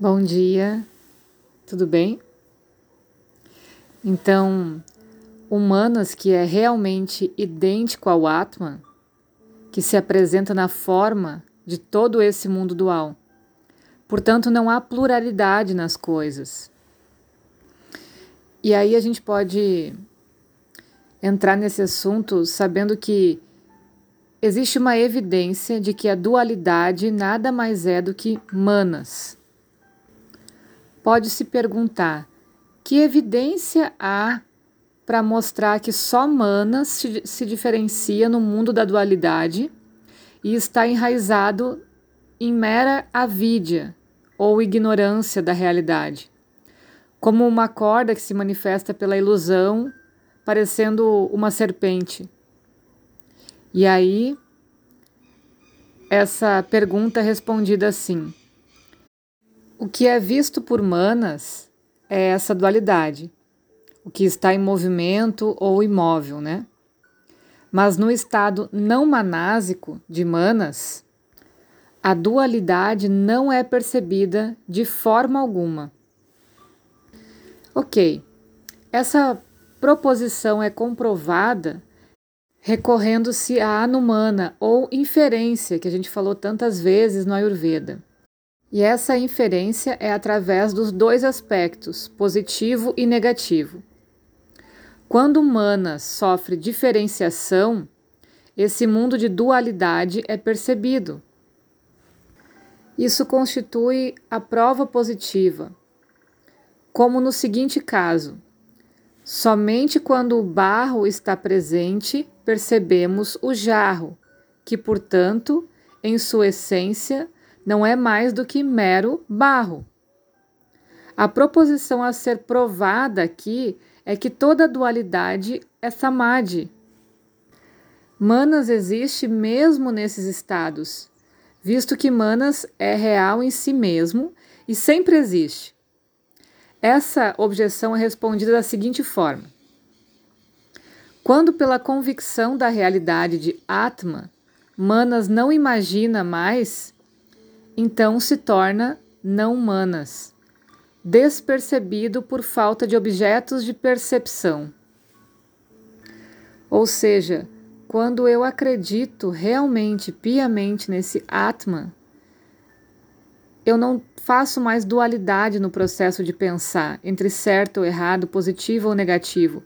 Bom dia, tudo bem? Então, humanas que é realmente idêntico ao Atman, que se apresenta na forma de todo esse mundo dual. Portanto, não há pluralidade nas coisas. E aí a gente pode entrar nesse assunto sabendo que existe uma evidência de que a dualidade nada mais é do que manas pode se perguntar: que evidência há para mostrar que só Mana se, se diferencia no mundo da dualidade e está enraizado em mera avídia ou ignorância da realidade, como uma corda que se manifesta pela ilusão, parecendo uma serpente. E aí, essa pergunta é respondida assim: o que é visto por Manas é essa dualidade, o que está em movimento ou imóvel, né? Mas no estado não manásico de Manas, a dualidade não é percebida de forma alguma. Ok, essa proposição é comprovada recorrendo-se à anumana ou inferência que a gente falou tantas vezes no Ayurveda. E essa inferência é através dos dois aspectos, positivo e negativo. Quando humana sofre diferenciação, esse mundo de dualidade é percebido. Isso constitui a prova positiva, como no seguinte caso: somente quando o barro está presente percebemos o jarro, que, portanto, em sua essência, não é mais do que mero barro. A proposição a ser provada aqui é que toda dualidade é samadhi. Manas existe mesmo nesses estados, visto que Manas é real em si mesmo e sempre existe. Essa objeção é respondida da seguinte forma: Quando, pela convicção da realidade de Atma, Manas não imagina mais, então se torna não humanas, despercebido por falta de objetos de percepção. Ou seja, quando eu acredito realmente, piamente nesse Atman, eu não faço mais dualidade no processo de pensar entre certo ou errado, positivo ou negativo,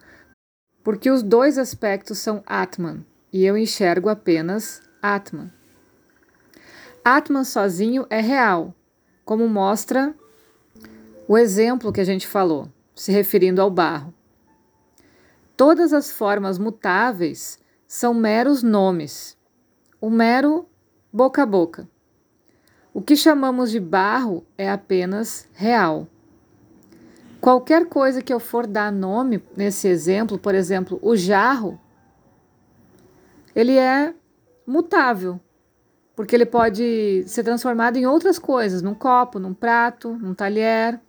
porque os dois aspectos são Atman e eu enxergo apenas Atman. Atman sozinho é real, como mostra o exemplo que a gente falou, se referindo ao barro. Todas as formas mutáveis são meros nomes, o mero boca a boca. O que chamamos de barro é apenas real. Qualquer coisa que eu for dar nome nesse exemplo, por exemplo, o jarro, ele é mutável, porque ele pode ser transformado em outras coisas, num copo, num prato, num talher,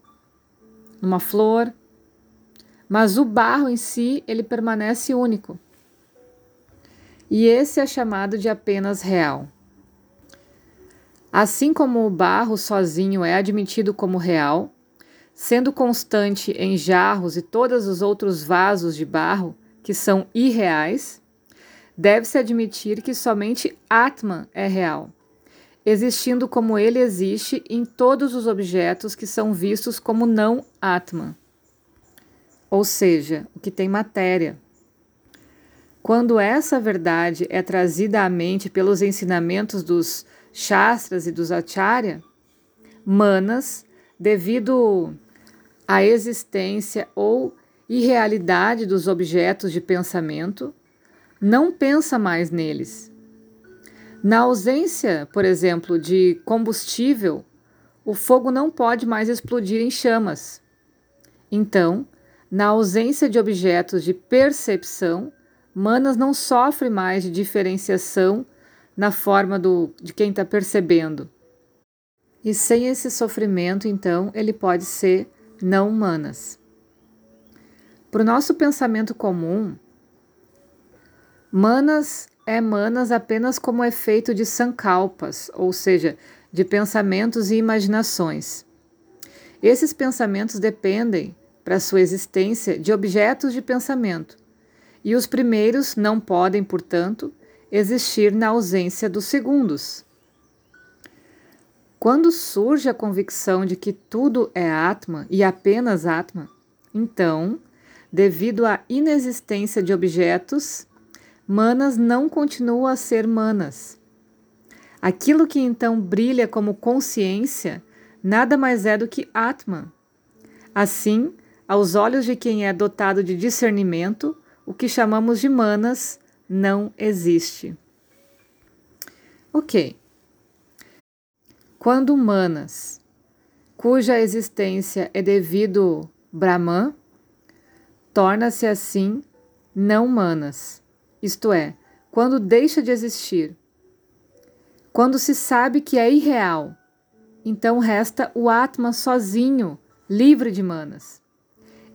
numa flor. Mas o barro em si, ele permanece único. E esse é chamado de apenas real. Assim como o barro sozinho é admitido como real, sendo constante em jarros e todos os outros vasos de barro que são irreais, deve-se admitir que somente Atman é real, existindo como ele existe em todos os objetos que são vistos como não Atman, ou seja, o que tem matéria. Quando essa verdade é trazida à mente pelos ensinamentos dos Shastras e dos Acharya, Manas, devido à existência ou irrealidade dos objetos de pensamento, não pensa mais neles. Na ausência, por exemplo, de combustível, o fogo não pode mais explodir em chamas. Então, na ausência de objetos de percepção, Manas não sofre mais de diferenciação na forma do, de quem está percebendo. E sem esse sofrimento, então, ele pode ser não Manas. Para o nosso pensamento comum, Manas é manas apenas como efeito de sankalpas, ou seja, de pensamentos e imaginações. Esses pensamentos dependem, para sua existência, de objetos de pensamento, e os primeiros não podem, portanto, existir na ausência dos segundos. Quando surge a convicção de que tudo é Atma e apenas Atma, então, devido à inexistência de objetos, Manas não continua a ser Manas. Aquilo que então brilha como consciência nada mais é do que Atman. Assim, aos olhos de quem é dotado de discernimento, o que chamamos de Manas não existe. Ok. Quando Manas, cuja existência é devido Brahman, torna-se assim não Manas, isto é, quando deixa de existir quando se sabe que é irreal, então resta o Atma sozinho, livre de manas.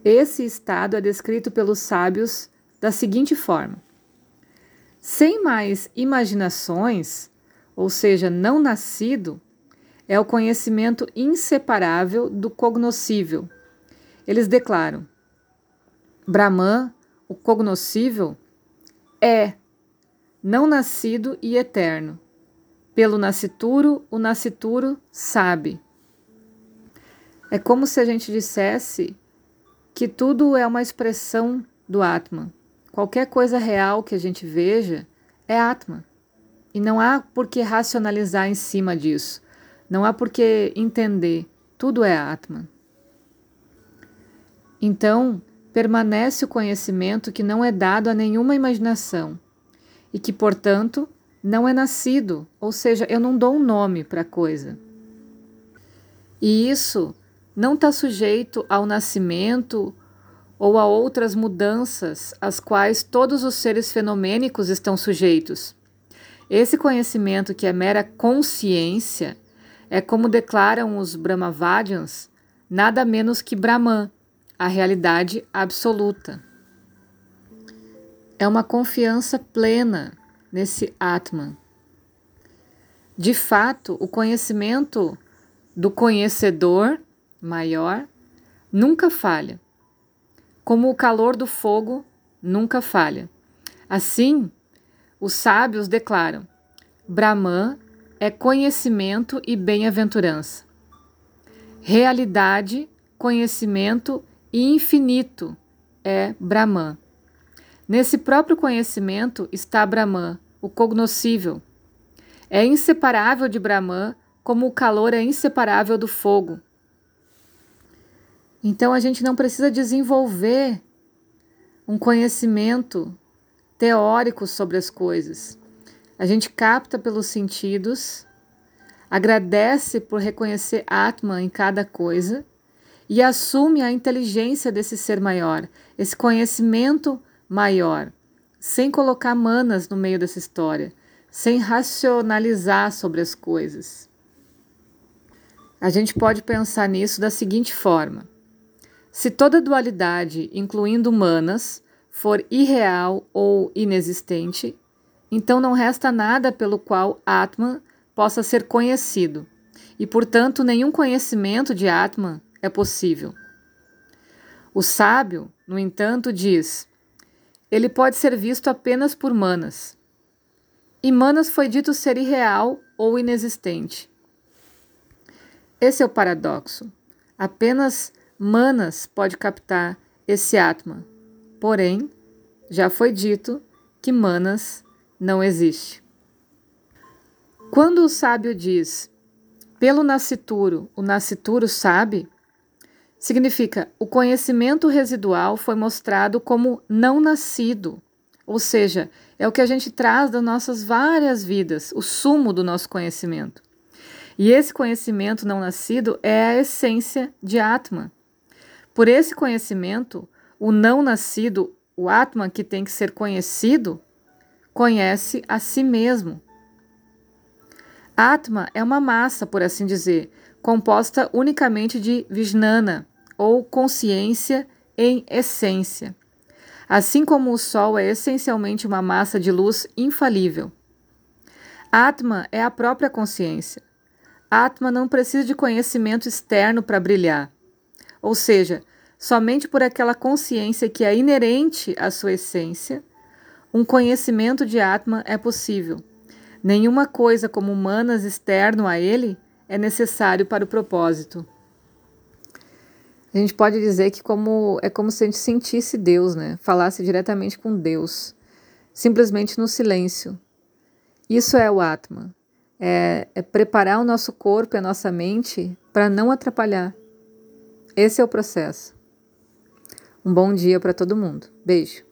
Esse estado é descrito pelos sábios da seguinte forma: sem mais imaginações, ou seja, não nascido, é o conhecimento inseparável do cognoscível. Eles declaram: Brahman, o cognoscível, é não nascido e eterno pelo nascituro, o nascituro sabe. É como se a gente dissesse que tudo é uma expressão do Atman. Qualquer coisa real que a gente veja é Atman. E não há por que racionalizar em cima disso. Não há por que entender. Tudo é Atman. Então, permanece o conhecimento que não é dado a nenhuma imaginação e que, portanto, não é nascido, ou seja, eu não dou um nome para a coisa. E isso não está sujeito ao nascimento ou a outras mudanças às quais todos os seres fenomênicos estão sujeitos. Esse conhecimento, que é mera consciência, é como declaram os Brahmavadyans, nada menos que Brahman, a realidade absoluta. É uma confiança plena nesse Atman. De fato, o conhecimento do conhecedor maior nunca falha, como o calor do fogo nunca falha. Assim, os sábios declaram: Brahman é conhecimento e bem-aventurança. Realidade, conhecimento e infinito é Brahman. Nesse próprio conhecimento está Brahman, o cognoscível. É inseparável de Brahman, como o calor é inseparável do fogo. Então a gente não precisa desenvolver um conhecimento teórico sobre as coisas. A gente capta pelos sentidos, agradece por reconhecer Atman em cada coisa e assume a inteligência desse ser maior, esse conhecimento maior, sem colocar manas no meio dessa história, sem racionalizar sobre as coisas. A gente pode pensar nisso da seguinte forma: se toda dualidade, incluindo manas, for irreal ou inexistente, então não resta nada pelo qual Atman possa ser conhecido, e portanto nenhum conhecimento de Atman é possível. O sábio, no entanto, diz: ele pode ser visto apenas por Manas. E Manas foi dito ser irreal ou inexistente. Esse é o paradoxo. Apenas Manas pode captar esse Atma. Porém, já foi dito que Manas não existe. Quando o sábio diz, pelo nascituro, o nascituro sabe, significa o conhecimento residual foi mostrado como não nascido, ou seja, é o que a gente traz das nossas várias vidas, o sumo do nosso conhecimento. E esse conhecimento não nascido é a essência de Atman. Por esse conhecimento, o não nascido, o Atman que tem que ser conhecido, conhece a si mesmo. Atma é uma massa, por assim dizer, composta unicamente de Vijnana, ou consciência em essência. Assim como o Sol é essencialmente uma massa de luz infalível. Atma é a própria consciência. Atma não precisa de conhecimento externo para brilhar. Ou seja, somente por aquela consciência que é inerente à sua essência, um conhecimento de Atman é possível. Nenhuma coisa como humanas externo a ele é necessário para o propósito. A gente pode dizer que como, é como se a gente sentisse Deus, né? Falasse diretamente com Deus, simplesmente no silêncio. Isso é o Atman. É, é preparar o nosso corpo e a nossa mente para não atrapalhar. Esse é o processo. Um bom dia para todo mundo. Beijo.